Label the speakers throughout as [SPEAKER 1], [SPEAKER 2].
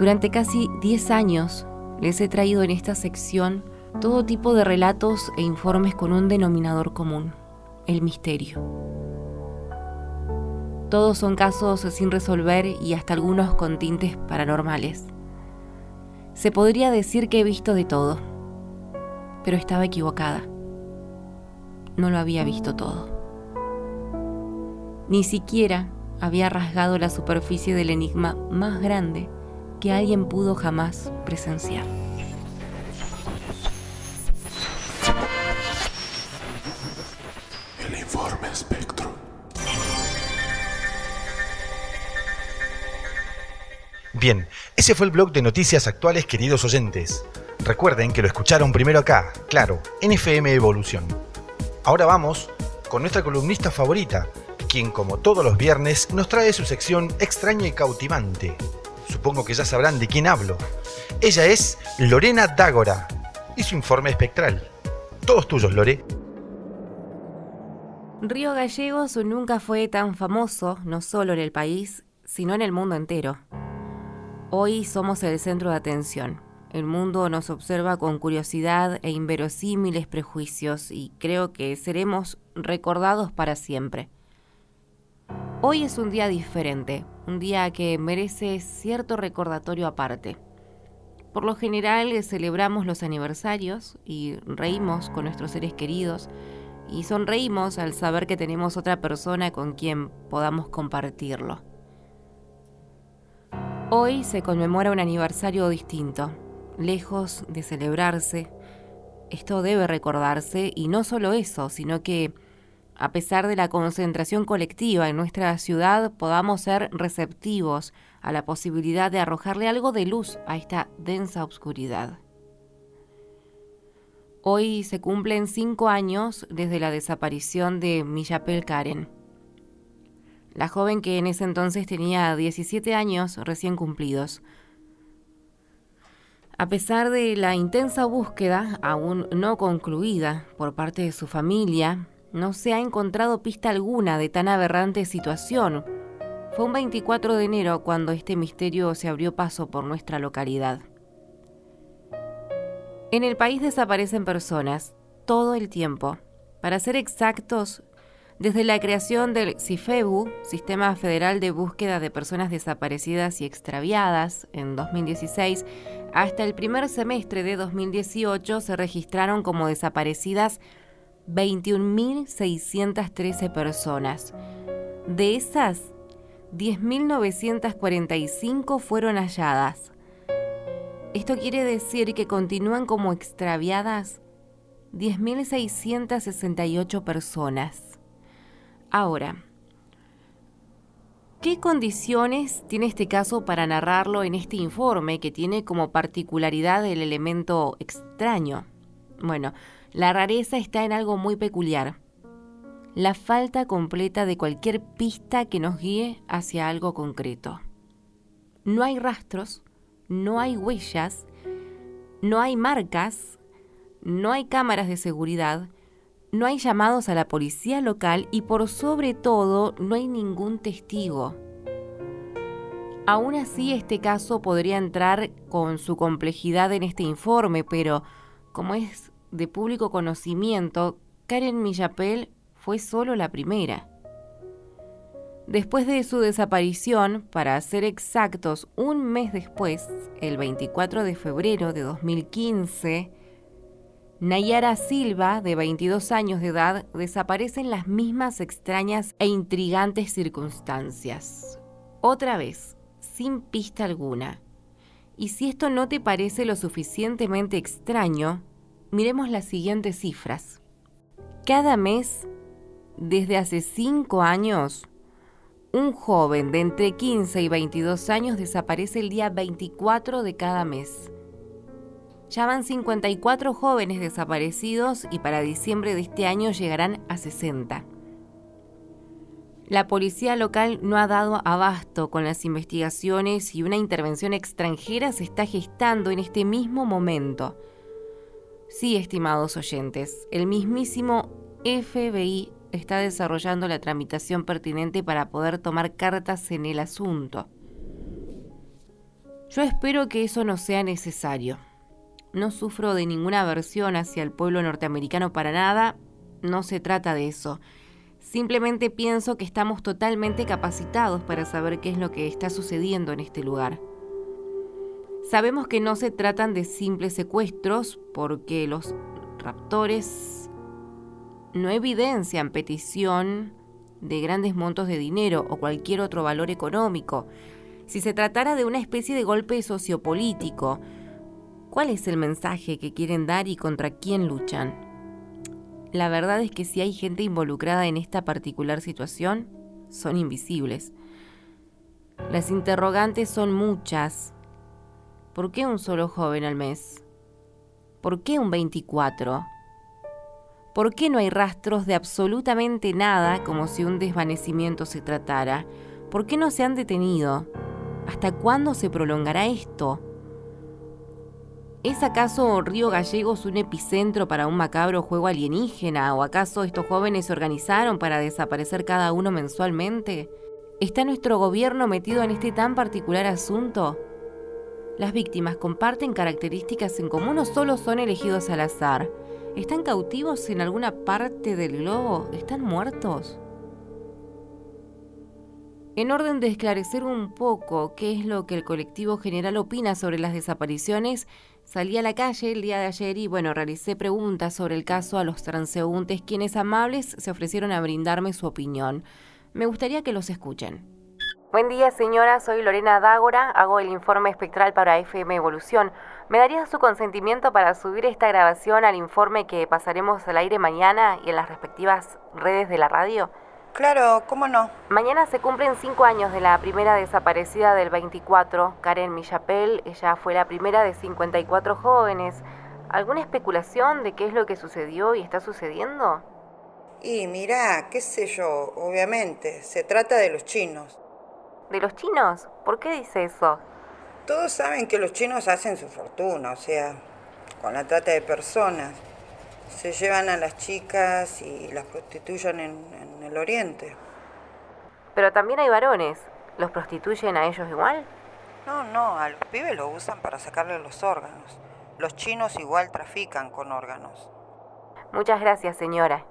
[SPEAKER 1] Durante casi 10 años les he traído en esta sección todo tipo de relatos e informes con un denominador común, el misterio. Todos son casos sin resolver y hasta algunos con tintes paranormales. Se podría decir que he visto de todo, pero estaba equivocada. No lo había visto todo. Ni siquiera había rasgado la superficie del enigma más grande que alguien pudo jamás presenciar.
[SPEAKER 2] El informe espectro.
[SPEAKER 3] Bien, ese fue el blog de noticias actuales, queridos oyentes. Recuerden que lo escucharon primero acá, claro, en FM Evolución. Ahora vamos con nuestra columnista favorita, quien como todos los viernes nos trae su sección extraña y cautivante. Supongo que ya sabrán de quién hablo. Ella es Lorena Dágora y su informe espectral. Todos tuyos, Lore.
[SPEAKER 1] Río Gallegos nunca fue tan famoso, no solo en el país, sino en el mundo entero. Hoy somos el centro de atención. El mundo nos observa con curiosidad e inverosímiles prejuicios y creo que seremos recordados para siempre. Hoy es un día diferente, un día que merece cierto recordatorio aparte. Por lo general celebramos los aniversarios y reímos con nuestros seres queridos y sonreímos al saber que tenemos otra persona con quien podamos compartirlo. Hoy se conmemora un aniversario distinto, lejos de celebrarse. Esto debe recordarse y no solo eso, sino que a pesar de la concentración colectiva en nuestra ciudad, podamos ser receptivos a la posibilidad de arrojarle algo de luz a esta densa oscuridad. Hoy se cumplen cinco años desde la desaparición de Millapel Karen la joven que en ese entonces tenía 17 años recién cumplidos. A pesar de la intensa búsqueda, aún no concluida por parte de su familia, no se ha encontrado pista alguna de tan aberrante situación. Fue un 24 de enero cuando este misterio se abrió paso por nuestra localidad. En el país desaparecen personas todo el tiempo. Para ser exactos, desde la creación del CIFEBU, Sistema Federal de Búsqueda de Personas Desaparecidas y Extraviadas, en 2016, hasta el primer semestre de 2018 se registraron como desaparecidas 21.613 personas. De esas, 10.945 fueron halladas. Esto quiere decir que continúan como extraviadas 10.668 personas. Ahora, ¿qué condiciones tiene este caso para narrarlo en este informe que tiene como particularidad el elemento extraño? Bueno, la rareza está en algo muy peculiar. La falta completa de cualquier pista que nos guíe hacia algo concreto. No hay rastros, no hay huellas, no hay marcas, no hay cámaras de seguridad, no hay llamados a la policía local y por sobre todo no hay ningún testigo. Aún así, este caso podría entrar con su complejidad en este informe, pero como es de público conocimiento, Karen Millapel fue solo la primera. Después de su desaparición, para ser exactos, un mes después, el 24 de febrero de 2015, Nayara Silva, de 22 años de edad, desaparece en las mismas extrañas e intrigantes circunstancias. Otra vez, sin pista alguna. Y si esto no te parece lo suficientemente extraño, miremos las siguientes cifras. Cada mes, desde hace 5 años, un joven de entre 15 y 22 años desaparece el día 24 de cada mes ya van 54 jóvenes desaparecidos y para diciembre de este año llegarán a 60. La policía local no ha dado abasto con las investigaciones y una intervención extranjera se está gestando en este mismo momento. Sí, estimados oyentes, el mismísimo FBI está desarrollando la tramitación pertinente para poder tomar cartas en el asunto. Yo espero que eso no sea necesario. No sufro de ninguna aversión hacia el pueblo norteamericano para nada, no se trata de eso. Simplemente pienso que estamos totalmente capacitados para saber qué es lo que está sucediendo en este lugar. Sabemos que no se tratan de simples secuestros porque los raptores no evidencian petición de grandes montos de dinero o cualquier otro valor económico. Si se tratara de una especie de golpe sociopolítico, ¿cuál es el mensaje que quieren dar y contra quién luchan? La verdad es que si hay gente involucrada en esta particular situación, son invisibles. Las interrogantes son muchas. ¿Por qué un solo joven al mes? ¿Por qué un 24? ¿Por qué no hay rastros de absolutamente nada como si un desvanecimiento se tratara? ¿Por qué no se han detenido? ¿Hasta cuándo se prolongará esto? ¿Es acaso Río Gallegos un epicentro para un macabro juego alienígena? ¿O acaso estos jóvenes se organizaron para desaparecer cada uno mensualmente? ¿Está nuestro gobierno metido en este tan particular asunto? ¿Las víctimas comparten características en común o solo son elegidos al azar? ¿Están cautivos en alguna parte del globo? ¿Están muertos? En orden de esclarecer un poco qué es lo que el colectivo general opina sobre las desapariciones, Salí a la calle el día de ayer y bueno, realicé preguntas sobre el caso a los transeúntes, quienes amables se ofrecieron a brindarme su opinión. Me gustaría que los escuchen. Buen día, señora. Soy Lorena Dágora. Hago el informe espectral para FM Evolución. ¿Me daría su consentimiento para subir esta grabación al informe que pasaremos al aire mañana y en las respectivas redes de la radio?
[SPEAKER 2] Claro, ¿cómo no?
[SPEAKER 1] Mañana se cumplen cinco años de la primera desaparecida del 24, Karen Millapel. Ella fue la primera de 54 jóvenes. ¿Alguna especulación de qué es lo que sucedió y está sucediendo?
[SPEAKER 2] Y mira, qué sé yo, obviamente, se trata de los chinos.
[SPEAKER 1] ¿De los chinos? ¿Por qué dice eso?
[SPEAKER 2] Todos saben que los chinos hacen su fortuna, o sea, con la trata de personas. Se llevan a las chicas y las prostituyen en, el oriente.
[SPEAKER 1] Pero también hay varones. ¿Los prostituyen a ellos igual?
[SPEAKER 2] No, no, a los pibes lo usan para sacarle los órganos. Los chinos igual trafican con órganos.
[SPEAKER 1] Muchas gracias, señora.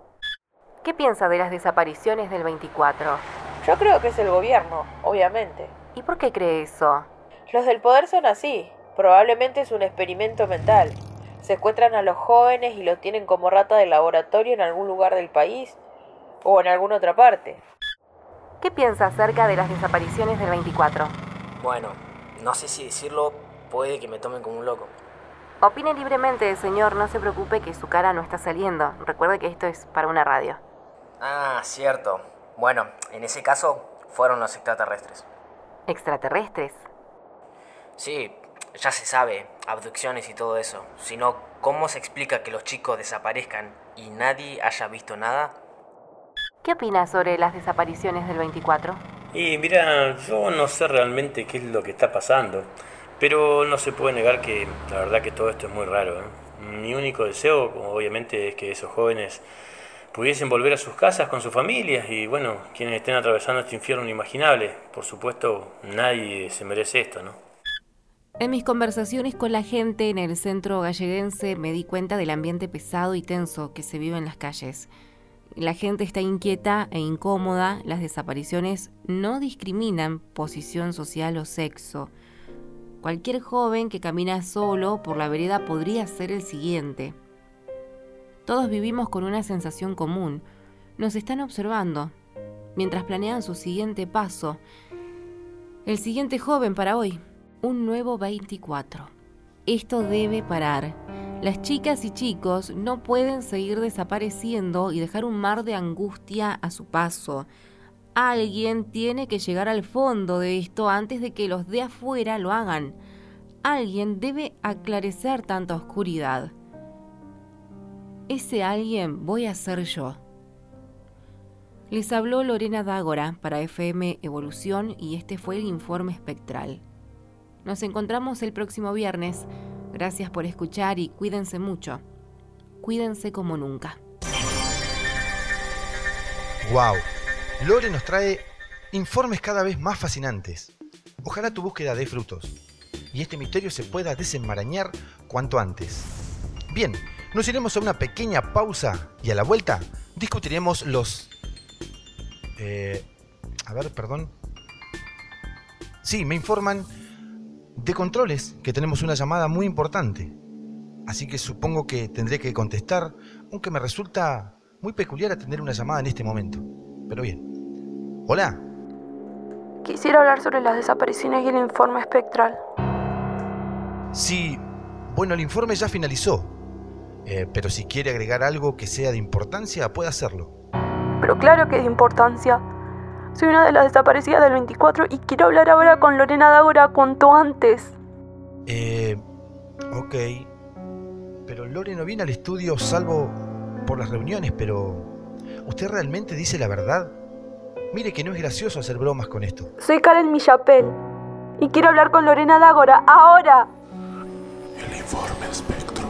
[SPEAKER 1] ¿Qué piensa de las desapariciones del 24?
[SPEAKER 4] Yo creo que es el gobierno, obviamente.
[SPEAKER 1] ¿Y por qué cree eso?
[SPEAKER 4] Los del poder son así. Probablemente es un experimento mental. Secuestran a los jóvenes y los tienen como rata de laboratorio en algún lugar del país o en alguna otra parte.
[SPEAKER 1] ¿Qué piensa acerca de las desapariciones del 24?
[SPEAKER 5] Bueno, no sé si decirlo, puede que me tomen como un loco.
[SPEAKER 1] Opine libremente, señor, no se preocupe que su cara no está saliendo. Recuerde que esto es para una radio.
[SPEAKER 5] Ah, cierto. Bueno, en ese caso fueron los extraterrestres.
[SPEAKER 1] ¿Extraterrestres?
[SPEAKER 5] Sí, ya se sabe, abducciones y todo eso. Sino, ¿cómo se explica que los chicos desaparezcan y nadie haya visto nada?
[SPEAKER 1] ¿Qué opinas sobre las desapariciones del 24?
[SPEAKER 6] Y mira, yo no sé realmente qué es lo que está pasando, pero no se puede negar que la verdad que todo esto es muy raro. ¿eh? Mi único deseo, obviamente, es que esos jóvenes pudiesen volver a sus casas con sus familias y bueno, quienes estén atravesando este infierno inimaginable. Por supuesto, nadie se merece esto, ¿no?
[SPEAKER 1] En mis conversaciones con la gente en el centro galleguense me di cuenta del ambiente pesado y tenso que se vive en las calles. La gente está inquieta e incómoda, las desapariciones no discriminan posición social o sexo. Cualquier joven que camina solo por la vereda podría ser el siguiente. Todos vivimos con una sensación común. Nos están observando, mientras planean su siguiente paso. El siguiente joven para hoy, un nuevo 24. Esto debe parar. Las chicas y chicos no pueden seguir desapareciendo y dejar un mar de angustia a su paso. Alguien tiene que llegar al fondo de esto antes de que los de afuera lo hagan. Alguien debe aclarecer tanta oscuridad. Ese alguien voy a ser yo. Les habló Lorena Dágora para FM Evolución y este fue el informe espectral. Nos encontramos el próximo viernes. Gracias por escuchar y cuídense mucho. Cuídense como nunca.
[SPEAKER 3] ¡Wow! Lore nos trae informes cada vez más fascinantes. Ojalá tu búsqueda dé frutos. y este misterio se pueda desenmarañar cuanto antes. Bien, nos iremos a una pequeña pausa y a la vuelta discutiremos los... Eh, a ver, perdón. Sí, me informan de controles que tenemos una llamada muy importante. Así que supongo que tendré que contestar, aunque me resulta muy peculiar atender una llamada en este momento. Pero bien. Hola.
[SPEAKER 7] Quisiera hablar sobre las desapariciones y el informe espectral.
[SPEAKER 3] Sí, bueno, el informe ya finalizó. Eh, pero si quiere agregar algo que sea de importancia, puede hacerlo.
[SPEAKER 7] Pero claro que es de importancia. Soy una de las desaparecidas del 24 y quiero hablar ahora con Lorena Dagora cuanto antes.
[SPEAKER 3] Eh, ok. Pero Lore no viene al estudio salvo por las reuniones, pero... ¿Usted realmente dice la verdad? Mire que no es gracioso hacer bromas con esto.
[SPEAKER 7] Soy Karen Millapel y quiero hablar con Lorena Dagora ahora.
[SPEAKER 8] El informe espectral.